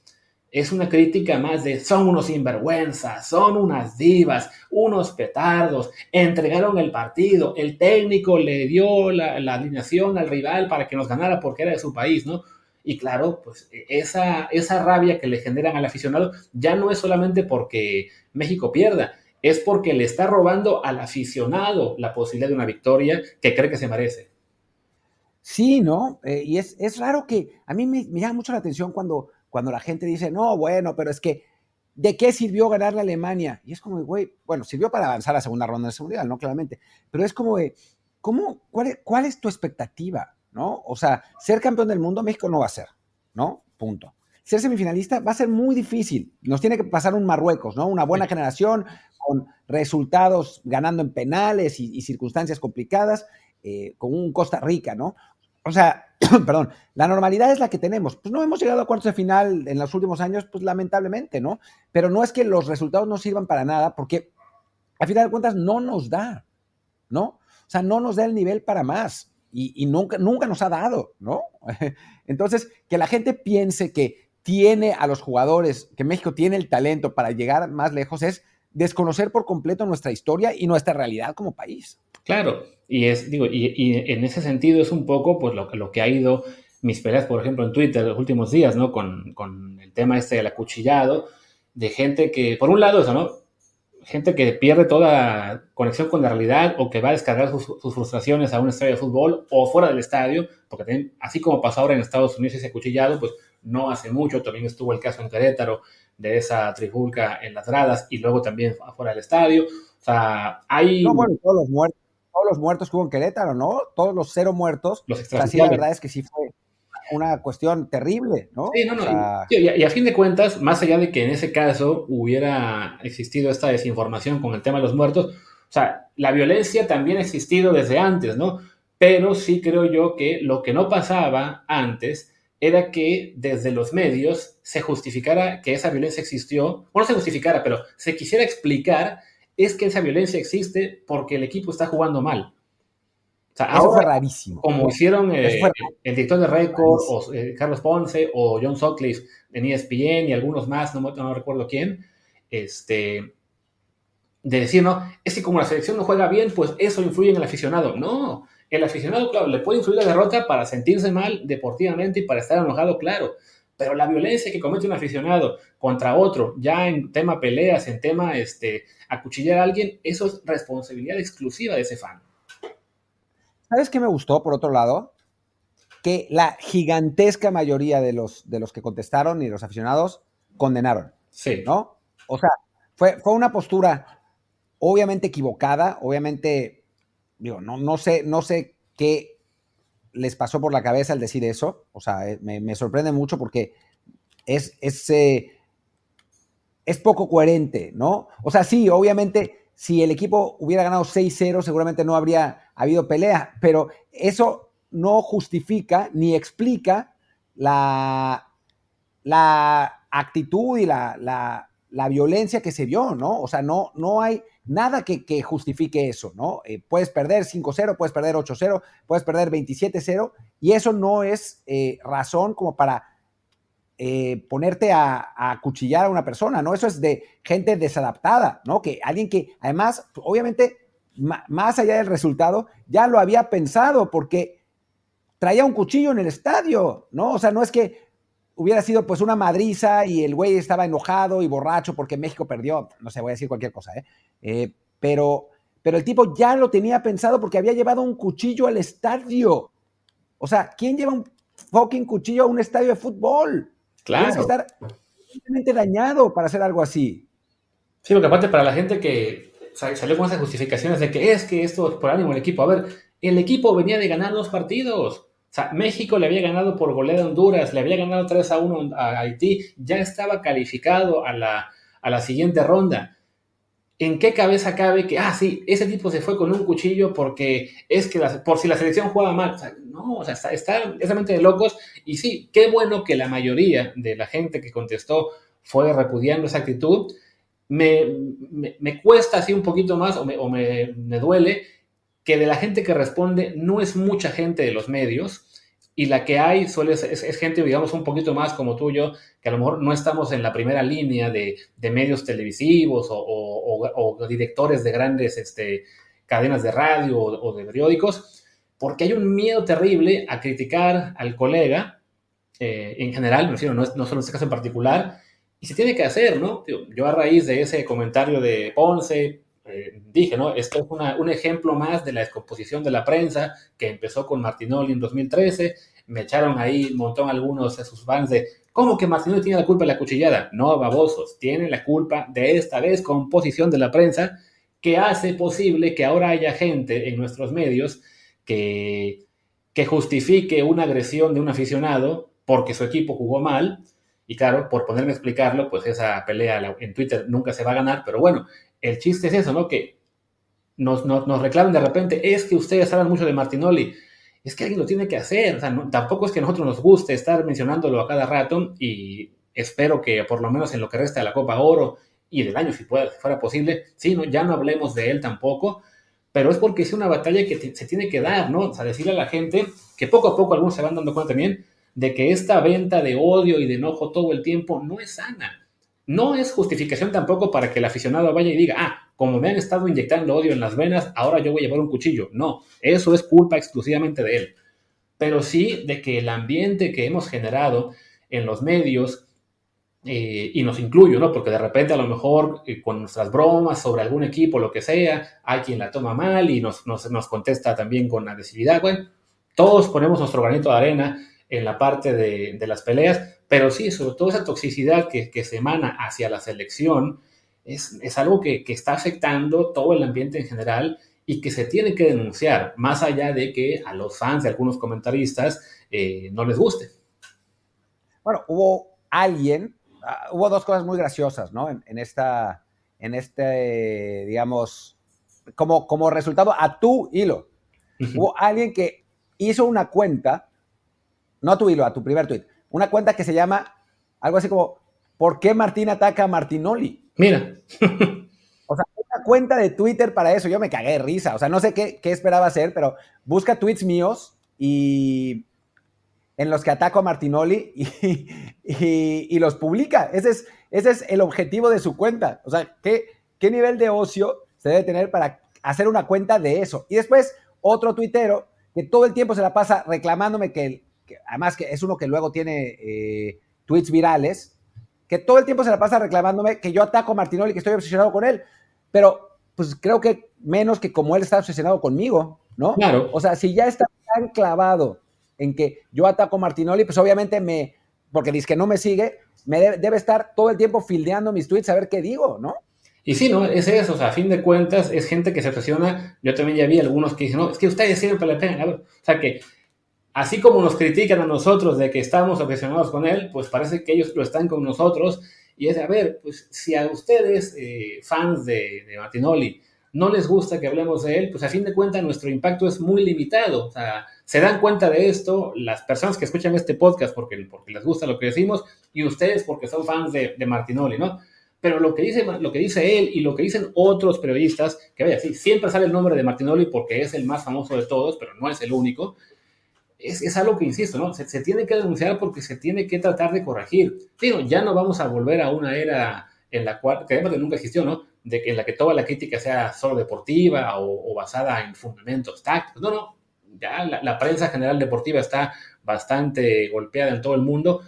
es una crítica más de son unos sinvergüenzas, son unas divas, unos petardos, entregaron el partido, el técnico le dio la, la alineación al rival para que nos ganara porque era de su país, ¿no? Y claro, pues e, esa, esa rabia que le generan al aficionado ya no es solamente porque México pierda, es porque le está robando al aficionado la posibilidad de una victoria que cree que se merece. Sí, ¿no? Eh, y es, raro que a mí me, llama mucho la atención cuando, cuando la gente dice, no, bueno, pero es que, ¿de qué sirvió ganar la Alemania? Y es como, güey, bueno, sirvió para avanzar a la segunda ronda de seguridad, ¿no? Claramente. Pero es como, de, ¿cómo, cuál, ¿cuál es tu expectativa? ¿No? O sea, ser campeón del mundo México no va a ser, ¿no? Punto. Ser semifinalista va a ser muy difícil. Nos tiene que pasar un Marruecos, ¿no? Una buena generación con resultados ganando en penales y, circunstancias complicadas, eh, con un Costa Rica, ¿no? O sea, perdón, la normalidad es la que tenemos. Pues no hemos llegado a cuartos de final en los últimos años, pues lamentablemente, ¿no? Pero no es que los resultados no sirvan para nada, porque a final de cuentas no nos da, ¿no? O sea, no nos da el nivel para más y, nunca, nunca nos ha dado, ¿no? Entonces, que la gente piense que tiene a los jugadores, que México tiene el talento para llegar más lejos, es desconocer por completo nuestra historia y nuestra realidad como país. Claro, y es, digo, y, en ese sentido es un poco pues lo, lo que ha ido mis peleas, por ejemplo, en Twitter los últimos días, ¿no? Con, con el tema este del acuchillado, de gente que, por un lado, eso, ¿no? Gente que pierde toda conexión con la realidad o que va a descargar sus, frustraciones a un estadio de fútbol o fuera del estadio, porque así como pasó ahora en Estados Unidos ese cuchillado, pues no hace mucho, también estuvo el caso en Querétaro de esa trifulca en las gradas y luego también afuera del estadio. O sea, hay... No, bueno, todos los muertos, todos los muertos que hubo en Querétaro, ¿no? Todos los cero muertos. Los la verdad es que sí fue una cuestión terrible, ¿no? Sí, no, no. y, a, fin de cuentas, más allá de que en ese caso hubiera existido esta desinformación con el tema de los muertos, o sea, la violencia también ha existido desde antes, ¿no? Pero sí creo yo que lo que no pasaba antes era que desde los medios se justificara que esa violencia existió, o no se justificara, pero se quisiera explicar es que esa violencia existe porque el equipo está jugando mal. O sea, Eso fue rarísimo. Como hicieron eh, el director de Record, o eh, Carlos Ponce, o John Sutcliffe en ESPN y algunos más, no, no recuerdo quién, este, de decir, no, es que como la selección no juega bien, pues eso influye en el aficionado. No, El aficionado, claro, le puede influir la derrota para sentirse mal deportivamente y para estar enojado, claro. Pero la violencia que comete un aficionado contra otro, ya en tema peleas, en tema este, acuchillar a alguien, eso es responsabilidad exclusiva de ese fan. ¿Sabes qué me gustó, por otro lado? Que la gigantesca mayoría de los, de los que contestaron y los aficionados condenaron. Sí. ¿No? O sea, fue, fue una postura obviamente equivocada, obviamente, digo, no, no, sé, no sé qué les pasó por la cabeza al decir eso, o sea, eh, me, sorprende mucho porque es, es, eh, es poco coherente, ¿no? O sea, sí, obviamente, si el equipo hubiera ganado 6-0, seguramente no habría habido pelea, pero eso no justifica ni explica la, la actitud y la, la, violencia que se vio, ¿no? O sea, no, no hay nada que, justifique eso, ¿no? Eh, puedes perder 5-0, puedes perder 8-0, puedes perder 27-0, y eso no es eh, razón como para eh, ponerte a, a, cuchillar a una persona, ¿no? Eso es de gente desadaptada, ¿no? Que alguien que, además, obviamente, más allá del resultado, ya lo había pensado porque traía un cuchillo en el estadio, ¿no? O sea, no es que hubiera sido pues una madriza y el güey estaba enojado y borracho porque México perdió, no sé, voy a decir cualquier cosa, ¿eh? eh pero, pero el tipo ya lo tenía pensado porque había llevado un cuchillo al estadio. O sea, ¿quién lleva un fucking cuchillo a un estadio de fútbol? Claro. Tienes que estar simplemente dañado para hacer algo así. Sí, porque aparte para la gente que salió con esas justificaciones de que es que esto es por ánimo el equipo. A ver, el equipo venía de ganar dos partidos. O sea, México le había ganado por goleada a Honduras, le había ganado 3 a 1 a Haití, ya estaba calificado a la, a la siguiente ronda. ¿En qué cabeza cabe que, ah, sí, ese tipo se fue con un cuchillo porque es que por si la selección jugaba mal? O sea, no, o sea, está, está realmente de locos. Y sí, qué bueno que la mayoría de la gente que contestó fue repudiando esa actitud. Me, me, cuesta así un poquito más o, me, o me, duele que de la gente que responde no es mucha gente de los medios y la que hay suele es, gente, digamos, un poquito más como tú y yo, que a lo mejor no estamos en la primera línea de, medios televisivos o, directores de grandes este, cadenas de radio o, de periódicos, porque hay un miedo terrible a criticar al colega, eh, en general, me refiero, no, no solo en este caso en particular, y se tiene que hacer, ¿no? Yo a raíz de ese comentario de Ponce, eh, dije, ¿no? Esto es un ejemplo más de la descomposición de la prensa que empezó con Martinoli en 2013. Me echaron ahí un montón algunos de sus fans de, ¿cómo que Martinoli tiene la culpa de la cuchillada? No, babosos, tiene la culpa de esta descomposición de la prensa que hace posible que ahora haya gente en nuestros medios que, que justifique una agresión de un aficionado porque su equipo jugó mal. Y claro, por ponerme a explicarlo, pues esa pelea en Twitter nunca se va a ganar, pero bueno, el chiste es eso, ¿no? Que nos, nos, reclamen de repente, es que ustedes hablan mucho de Martinoli. Es que alguien lo tiene que hacer. Tampoco es que a nosotros nos guste estar mencionándolo a cada rato y espero que por lo menos en lo que resta de la Copa Oro y del año, si, puede, fuera posible, sí, no, ya no hablemos de él tampoco, pero es porque es una batalla que se tiene que dar, ¿no? O sea, decirle a la gente que poco a poco algunos se van dando cuenta también de que esta venta de odio y de enojo todo el tiempo no es sana no es justificación tampoco para que el aficionado vaya y diga, ah, como me han estado inyectando odio en las venas, ahora yo voy a llevar un cuchillo. No, eso es culpa exclusivamente de él. Pero sí de que el ambiente que hemos generado en los medios, eh, y nos incluyo, ¿no? Porque de repente a lo mejor eh, con nuestras bromas sobre algún equipo, lo que sea, hay quien la toma mal y nos, nos, contesta también con agresividad. Bueno, todos ponemos nuestro granito de arena en la parte de, de las peleas, pero sí, sobre todo esa toxicidad que, se emana hacia la selección es, algo que, está afectando todo el ambiente en general y que se tiene que denunciar, más allá de que a los fans de algunos comentaristas eh, no les guste. Bueno, hubo alguien, ah, hubo dos cosas muy graciosas, ¿no? En, esta, en este, digamos, como, como resultado a tu hilo. Hubo alguien que hizo una cuenta, no a tu hilo, a tu primer tweet, una cuenta que se llama algo así como ¿Por qué Martín ataca a Martinoli? Mira. o sea, una cuenta de Twitter para eso. Yo me cagué de risa. O sea, no sé qué, esperaba hacer, pero busca tweets míos y en los que ataco a Martinoli y, los publica. Ese es, ese es el objetivo de su cuenta. O sea, ¿qué, ¿qué nivel de ocio se debe tener para hacer una cuenta de eso? Y después, otro tuitero que todo el tiempo se la pasa reclamándome que, además que es uno que luego tiene eh, tweets virales, que todo el tiempo se la pasa reclamándome que yo ataco a Martinoli, que estoy obsesionado con él, pero pues creo que menos que como él está obsesionado conmigo, ¿no? Claro. O sea, si ya está tan clavado en que yo ataco a Martinoli, pues obviamente me, porque dice que no me sigue, me debe, estar todo el tiempo fildeando mis tweets a ver qué digo, ¿no? Y sí, ¿no? Es eso, o sea, a fin de cuentas es gente que se obsesiona. Yo también ya vi algunos que dicen, no, es que ustedes siempre le pegan. O sea, que así como nos critican a nosotros de que estamos obsesionados con él, pues parece que ellos lo están con nosotros. Y es, a ver, pues si a ustedes, eh, fans de, Martinoli, no les gusta que hablemos de él, pues a fin de cuentas nuestro impacto es muy limitado. O sea, se dan cuenta de esto las personas que escuchan este podcast porque, porque les gusta lo que decimos y ustedes porque son fans de, de Martinoli, ¿no? Pero lo que, dice, lo que dice él y lo que dicen otros periodistas, que vaya, sí, siempre sale el nombre de Martinoli porque es el más famoso de todos, pero no es el único, es, es algo que, insisto, ¿no? Se, tiene que denunciar porque se tiene que tratar de corregir. Digo, ya no vamos a volver a una era en la cual, que además nunca existió, ¿no? De que en la que toda la crítica sea solo deportiva o, basada en fundamentos tácticos. No, no, ya la, la, prensa general deportiva está bastante golpeada en todo el mundo,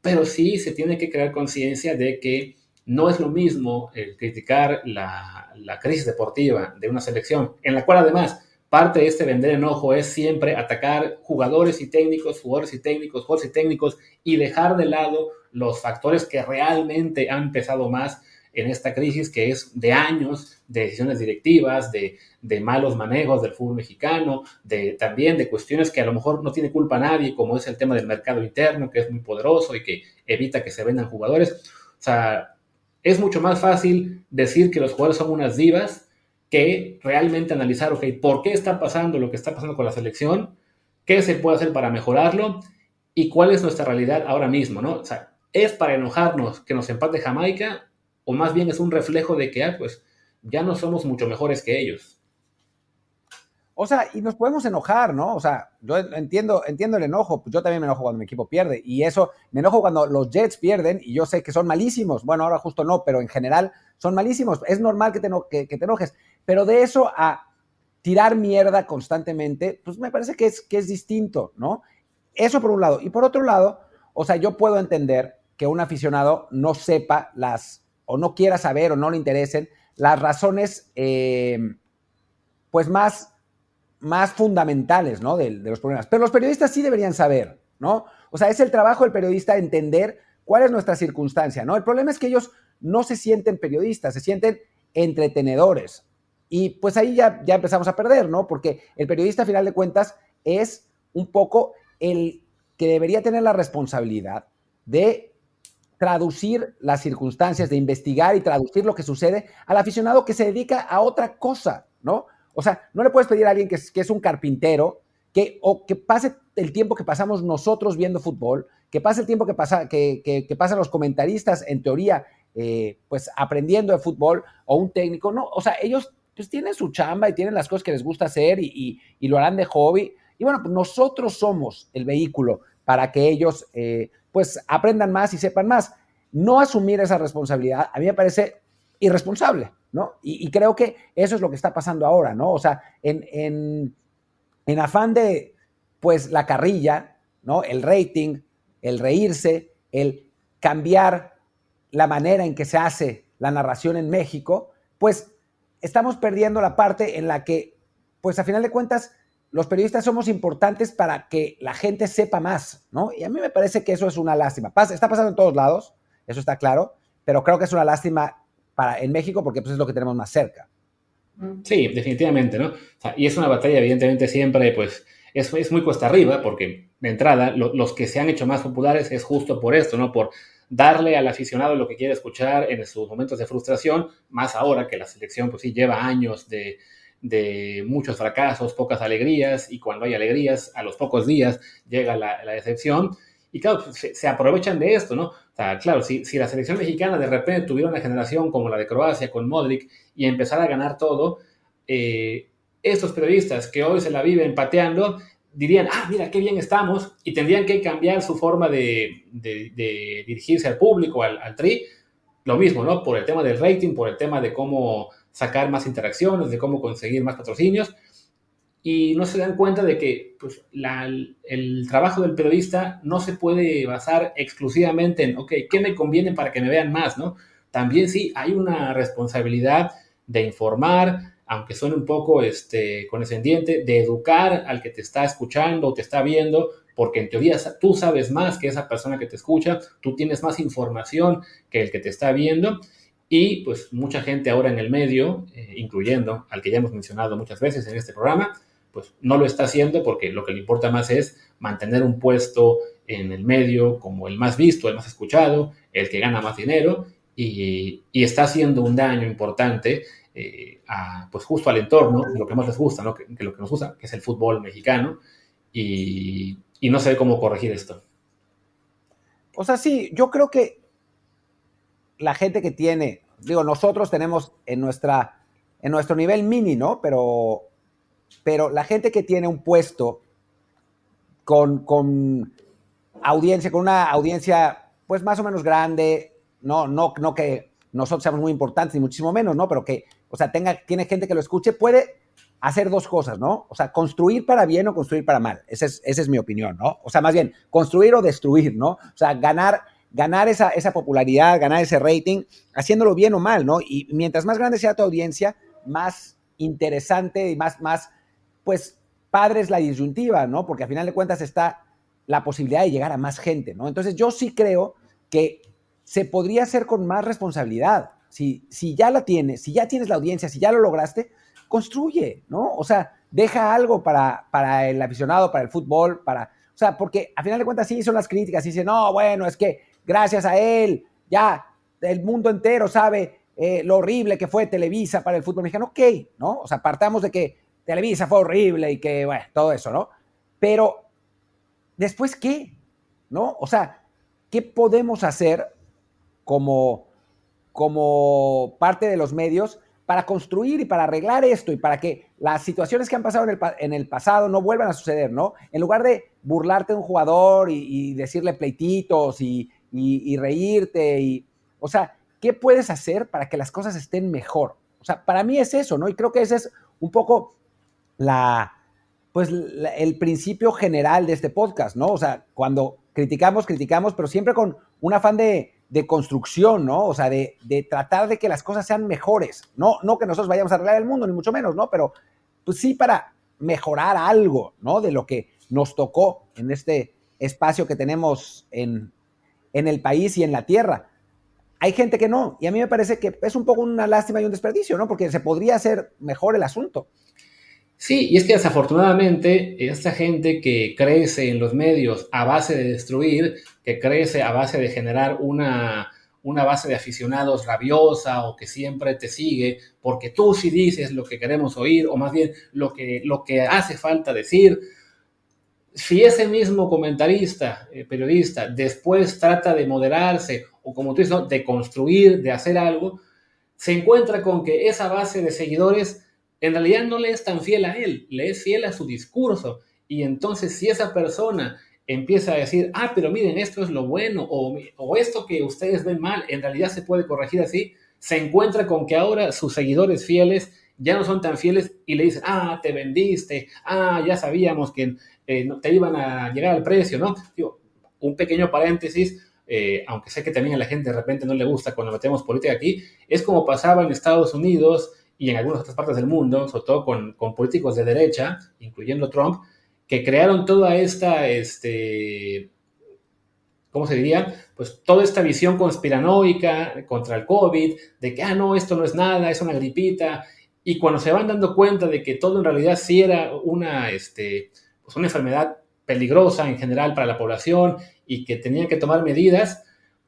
pero sí se tiene que crear conciencia de que no es lo mismo el criticar la, la, crisis deportiva de una selección, en la cual además parte de este vender enojo es siempre atacar jugadores y técnicos, jugadores y técnicos, jugadores y técnicos, y dejar de lado los factores que realmente han pesado más en esta crisis que es de años de decisiones directivas, de, de, malos manejos del fútbol mexicano, de, también de cuestiones que a lo mejor no tiene culpa nadie, como es el tema del mercado interno, que es muy poderoso y que evita que se vendan jugadores. O sea, es mucho más fácil decir que los jugadores son unas divas que realmente analizar, ok, ¿por qué está pasando lo que está pasando con la selección? ¿Qué se puede hacer para mejorarlo? ¿Y cuál es nuestra realidad ahora mismo? ¿no? O sea, ¿es para enojarnos que nos empate Jamaica? ¿O más bien es un reflejo de que, ah, pues, ya no somos mucho mejores que ellos? O sea, y nos podemos enojar, ¿no? O sea, yo entiendo, entiendo el enojo, pues yo también me enojo cuando mi equipo pierde, y eso, me enojo cuando los Jets pierden, y yo sé que son malísimos, bueno, ahora justo no, pero en general son malísimos, es normal que te, que, que te enojes, pero de eso a tirar mierda constantemente, pues me parece que es, que es distinto, ¿no? Eso por un lado, y por otro lado, o sea, yo puedo entender que un aficionado no sepa las, o no quiera saber, o no le interesen las razones, eh, pues más más fundamentales, ¿no? De, de, los problemas. Pero los periodistas sí deberían saber, ¿no? O sea, es el trabajo del periodista entender cuál es nuestra circunstancia, ¿no? El problema es que ellos no se sienten periodistas, se sienten entretenedores. Y pues ahí ya, ya empezamos a perder, ¿no? Porque el periodista, a final de cuentas, es un poco el que debería tener la responsabilidad de traducir las circunstancias, de investigar y traducir lo que sucede al aficionado que se dedica a otra cosa, ¿no? O sea, no le puedes pedir a alguien que es, que es un carpintero que, o que pase el tiempo que pasamos nosotros viendo fútbol, que pase el tiempo que, pasa, que, que, pasan los comentaristas, en teoría, eh, pues aprendiendo de fútbol, o un técnico, no, o sea, ellos pues tienen su chamba y tienen las cosas que les gusta hacer y, lo harán de hobby. Y bueno, pues nosotros somos el vehículo para que ellos eh, pues aprendan más y sepan más. No asumir esa responsabilidad a mí me parece irresponsable. ¿no? Y, creo que eso es lo que está pasando ahora, ¿no? O sea, en, en, en, afán de, pues, la carrilla, ¿no? El rating, el reírse, el cambiar la manera en que se hace la narración en México, pues estamos perdiendo la parte en la que, pues a final de cuentas, los periodistas somos importantes para que la gente sepa más, ¿no? Y a mí me parece que eso es una lástima. Pasa, está pasando en todos lados, eso está claro, pero creo que es una lástima para, en México porque pues, es lo que tenemos más cerca. Sí, definitivamente, ¿no? O sea, y es una batalla, evidentemente, siempre, pues, es, es muy cuesta arriba, porque de entrada, lo, los que se han hecho más populares es justo por esto, ¿no? Por darle al aficionado lo que quiere escuchar en sus momentos de frustración, más ahora que la selección, pues sí, lleva años de, muchos fracasos, pocas alegrías, y cuando hay alegrías, a los pocos días llega la, decepción. Y claro, pues, se, se, aprovechan de esto, ¿no? O sea, claro, si, si, la selección mexicana de repente tuviera una generación como la de Croacia con Modric y empezara a ganar todo, eh, estos periodistas que hoy se la viven pateando dirían, ah, mira, qué bien estamos, y tendrían que cambiar su forma de, dirigirse al público, al, al, tri. Lo mismo, ¿no? Por el tema del rating, por el tema de cómo sacar más interacciones, de cómo conseguir más patrocinios. y no se dan cuenta de que pues, el trabajo del periodista no se puede basar exclusivamente en, ok, ¿qué me conviene para que me vean más? ¿no? También sí, hay una responsabilidad de informar, aunque suene un poco este, condescendiente, de educar al que te está escuchando o te está viendo, porque en teoría tú sabes más que esa persona que te escucha, tú tienes más información que el que te está viendo. Y pues mucha gente ahora en el medio, eh, incluyendo al que ya hemos mencionado muchas veces en este programa, pues no lo está haciendo porque lo que le importa más es mantener un puesto en el medio como el más visto, el más escuchado, el que gana más dinero y, está haciendo un daño importante eh, pues justo al entorno, lo que más les gusta, que, lo que nos gusta, que es el fútbol mexicano, y, y no sé cómo corregir esto. O sea, sí, yo creo que la gente que tiene, digo, nosotros tenemos en nuestra, en nuestro nivel mini, ¿no? Pero pero la gente que tiene un puesto con, con audiencia, con una audiencia pues más o menos grande, no, no, no que nosotros seamos muy importantes, ni muchísimo menos, ¿no? Pero que, o sea, tenga, tiene gente que lo escuche, puede hacer dos cosas, ¿no? O sea, construir para bien o construir para mal. Esa es, esa es mi opinión, ¿no? O sea, más bien, construir o destruir, ¿no? O sea, ganar, ganar esa, esa popularidad, ganar ese rating, haciéndolo bien o mal, ¿no? Y mientras más grande sea tu audiencia, más interesante y más, más pues padre es la disyuntiva, ¿no? Porque a final de cuentas está la posibilidad de llegar a más gente, ¿no? Entonces yo sí creo que se podría hacer con más responsabilidad. Si, si ya la tienes, si ya tienes la audiencia, si ya lo lograste, construye, ¿no? O sea, deja algo para, para el aficionado, para el fútbol, para... O sea, porque a final de cuentas sí son las críticas y dicen, no, bueno, es que gracias a él ya el mundo entero sabe eh, lo horrible que fue Televisa para el fútbol mexicano. Ok, ¿no? O sea, partamos de que Televisa fue horrible y que, bueno, todo eso, ¿no? Pero, ¿después qué? ¿No? O sea, ¿qué podemos hacer como, como parte de los medios para construir y para arreglar esto y para que las situaciones que han pasado en el, pasado no vuelvan a suceder, ¿no? En lugar de burlarte de un jugador y, decirle pleititos y, reírte, y, o sea, ¿qué puedes hacer para que las cosas estén mejor? O sea, para mí es eso, ¿no? Y creo que ese es un poco la, pues, el principio general de este podcast, ¿no? O sea, cuando criticamos, criticamos, pero siempre con un afán de, construcción, ¿no? O sea, de, tratar de que las cosas sean mejores. No, no que nosotros vayamos a arreglar el mundo, ni mucho menos, ¿no? Pero pues sí para mejorar algo, ¿no? De lo que nos tocó en este espacio que tenemos en, en el país y en la tierra. Hay gente que no, y a mí me parece que es un poco una lástima y un desperdicio, ¿no? Porque se podría hacer mejor el asunto. Sí, y es que desafortunadamente esta gente que crece en los medios a base de destruir, que crece a base de generar una, una base de aficionados rabiosa o que siempre te sigue porque tú sí dices lo que queremos oír o más bien lo que, lo que hace falta decir, si ese mismo comentarista, eh, periodista, después trata de moderarse o como tú dices, de construir, de hacer algo, se encuentra con que esa base de seguidores en realidad no le es tan fiel a él, le es fiel a su discurso. Y entonces si esa persona empieza a decir, ah, pero miren, esto es lo bueno, o, o esto que ustedes ven mal, en realidad se puede corregir así, se encuentra con que ahora sus seguidores fieles ya no son tan fieles y le dicen, ah, te vendiste, ah, ya sabíamos que eh, te iban a llegar al precio, ¿no? Digo, un pequeño paréntesis, eh, aunque sé que también a la gente de repente no le gusta cuando metemos política aquí, es como pasaba en Estados Unidos y en algunas otras partes del mundo, sobre todo con, con políticos de derecha, incluyendo Trump, que crearon toda esta, este, ¿cómo se diría? Pues toda esta visión conspiranoica contra el COVID, de que, ah, no, esto no es nada, es una gripita, y cuando se van dando cuenta de que todo en realidad sí era una, este, pues una enfermedad peligrosa en general para la población y que tenían que tomar medidas,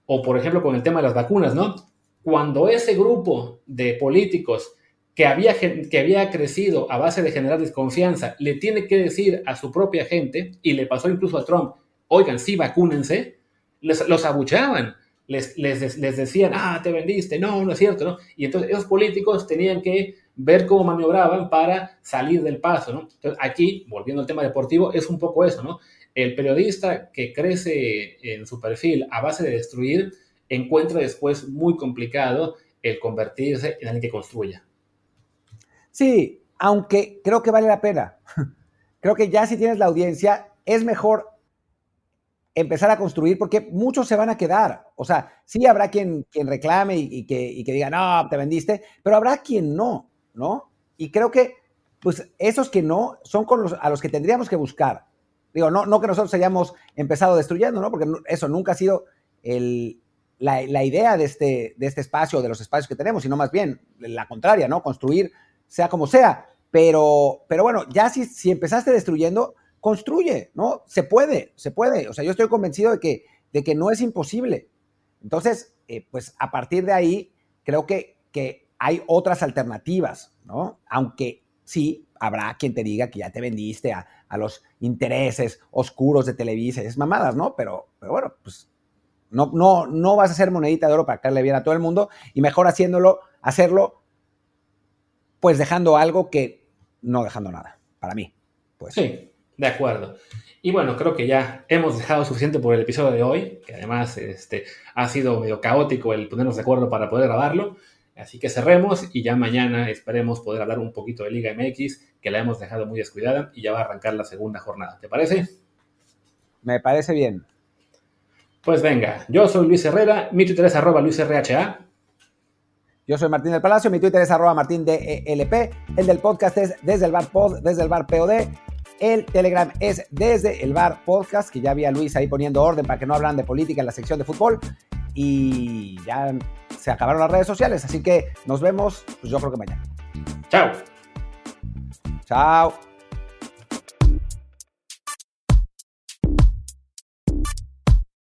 o por ejemplo con el tema de las vacunas, ¿no? Cuando ese grupo de políticos que había, que había crecido a base de generar desconfianza, le tiene que decir a su propia gente, y le pasó incluso a Trump, oigan, sí, vacúnense, les, los abuchaban, les, les, les, decían, ah, te vendiste, no, no es cierto, ¿no? Y entonces esos políticos tenían que ver cómo maniobraban para salir del paso, ¿no? Entonces aquí, volviendo al tema deportivo, es un poco eso, ¿no? El periodista que crece en su perfil a base de destruir, encuentra después muy complicado el convertirse en alguien que construya. Sí, aunque creo que vale la pena. creo que ya si tienes la audiencia, es mejor empezar a construir porque muchos se van a quedar. O sea, sí habrá quien, quien reclame y, que, que diga, no, te vendiste, pero habrá quien no, ¿no? Y creo que, pues, esos que no son con los, a los que tendríamos que buscar. Digo, no, no que nosotros hayamos empezado destruyendo, ¿no? Porque eso nunca ha sido el, la, idea de este, de este espacio, de los espacios que tenemos, sino más bien la contraria, ¿no? Construir sea como sea. Pero, pero bueno, ya si, si empezaste destruyendo, construye, ¿no? Se puede, se puede. O sea, yo estoy convencido de que, de que no es imposible. Entonces, eh, pues a partir de ahí, creo que, que hay otras alternativas, ¿no? Aunque sí, habrá quien te diga que ya te vendiste a, a los intereses oscuros de Televisa, es mamadas, ¿no? Pero, pero bueno, pues no, no, no vas a hacer monedita de oro para caerle bien a todo el mundo y mejor haciéndolo, hacerlo, pues dejando algo que no dejando nada, para mí. Pues. Sí, de acuerdo. Y bueno, creo que ya hemos dejado suficiente por el episodio de hoy, que además este, ha sido medio caótico el ponernos de acuerdo para poder grabarlo. Así que cerremos y ya mañana esperemos poder hablar un poquito de Liga MX, que la hemos dejado muy descuidada y ya va a arrancar la segunda jornada. ¿Te parece? Me parece bien. Pues venga, yo soy Luis Herrera, mi Twitter es arroba LuisRHA. Yo soy Martín del Palacio, mi Twitter es arroba Martín DELP, el del podcast es desde el bar pod, desde el bar POD, el Telegram es desde el bar podcast, que ya había Luis ahí poniendo orden para que no hablan de política en la sección de fútbol. Y ya se acabaron las redes sociales, así que nos vemos, pues yo creo que mañana. Chao. Chao.